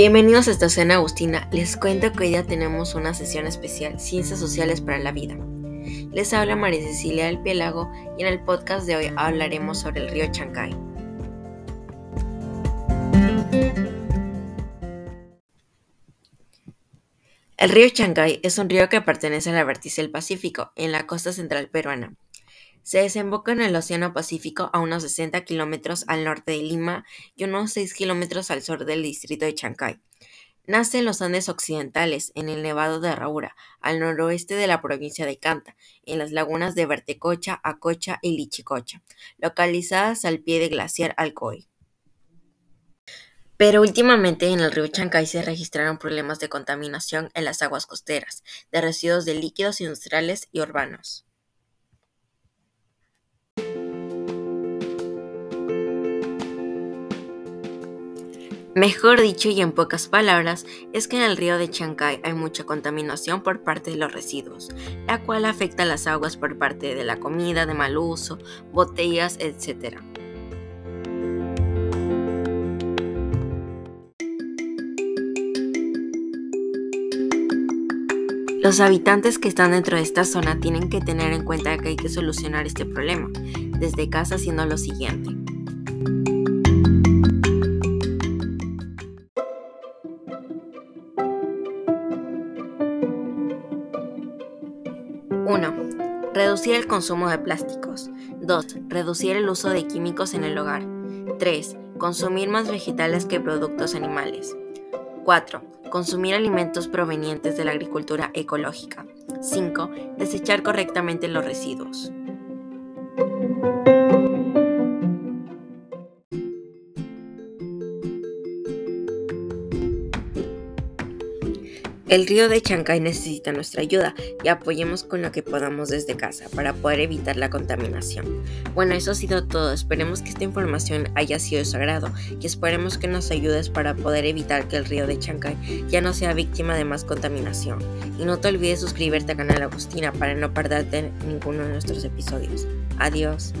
Bienvenidos a Estación Agustina. Les cuento que hoy día tenemos una sesión especial, Ciencias Sociales para la Vida. Les habla María Cecilia del Pielago y en el podcast de hoy hablaremos sobre el río Chancay. El río Chancay es un río que pertenece a la vértice del Pacífico, en la costa central peruana. Se desemboca en el Océano Pacífico a unos 60 kilómetros al norte de Lima y unos 6 kilómetros al sur del distrito de Chancay. Nace en los Andes occidentales, en el Nevado de Raura, al noroeste de la provincia de Canta, en las lagunas de Vertecocha, Acocha y Lichicocha, localizadas al pie del glaciar Alcoy. Pero últimamente en el río Chancay se registraron problemas de contaminación en las aguas costeras, de residuos de líquidos industriales y urbanos. Mejor dicho y en pocas palabras, es que en el río de Chancay hay mucha contaminación por parte de los residuos, la cual afecta las aguas por parte de la comida de mal uso, botellas, etc. Los habitantes que están dentro de esta zona tienen que tener en cuenta que hay que solucionar este problema, desde casa haciendo lo siguiente. Reducir el consumo de plásticos. 2. Reducir el uso de químicos en el hogar. 3. Consumir más vegetales que productos animales. 4. Consumir alimentos provenientes de la agricultura ecológica. 5. Desechar correctamente los residuos. El río de Chancay necesita nuestra ayuda y apoyemos con lo que podamos desde casa para poder evitar la contaminación. Bueno, eso ha sido todo. Esperemos que esta información haya sido de su agrado y esperemos que nos ayudes para poder evitar que el río de Chancay ya no sea víctima de más contaminación. Y no te olvides suscribirte al canal Agustina para no perderte ninguno de nuestros episodios. Adiós.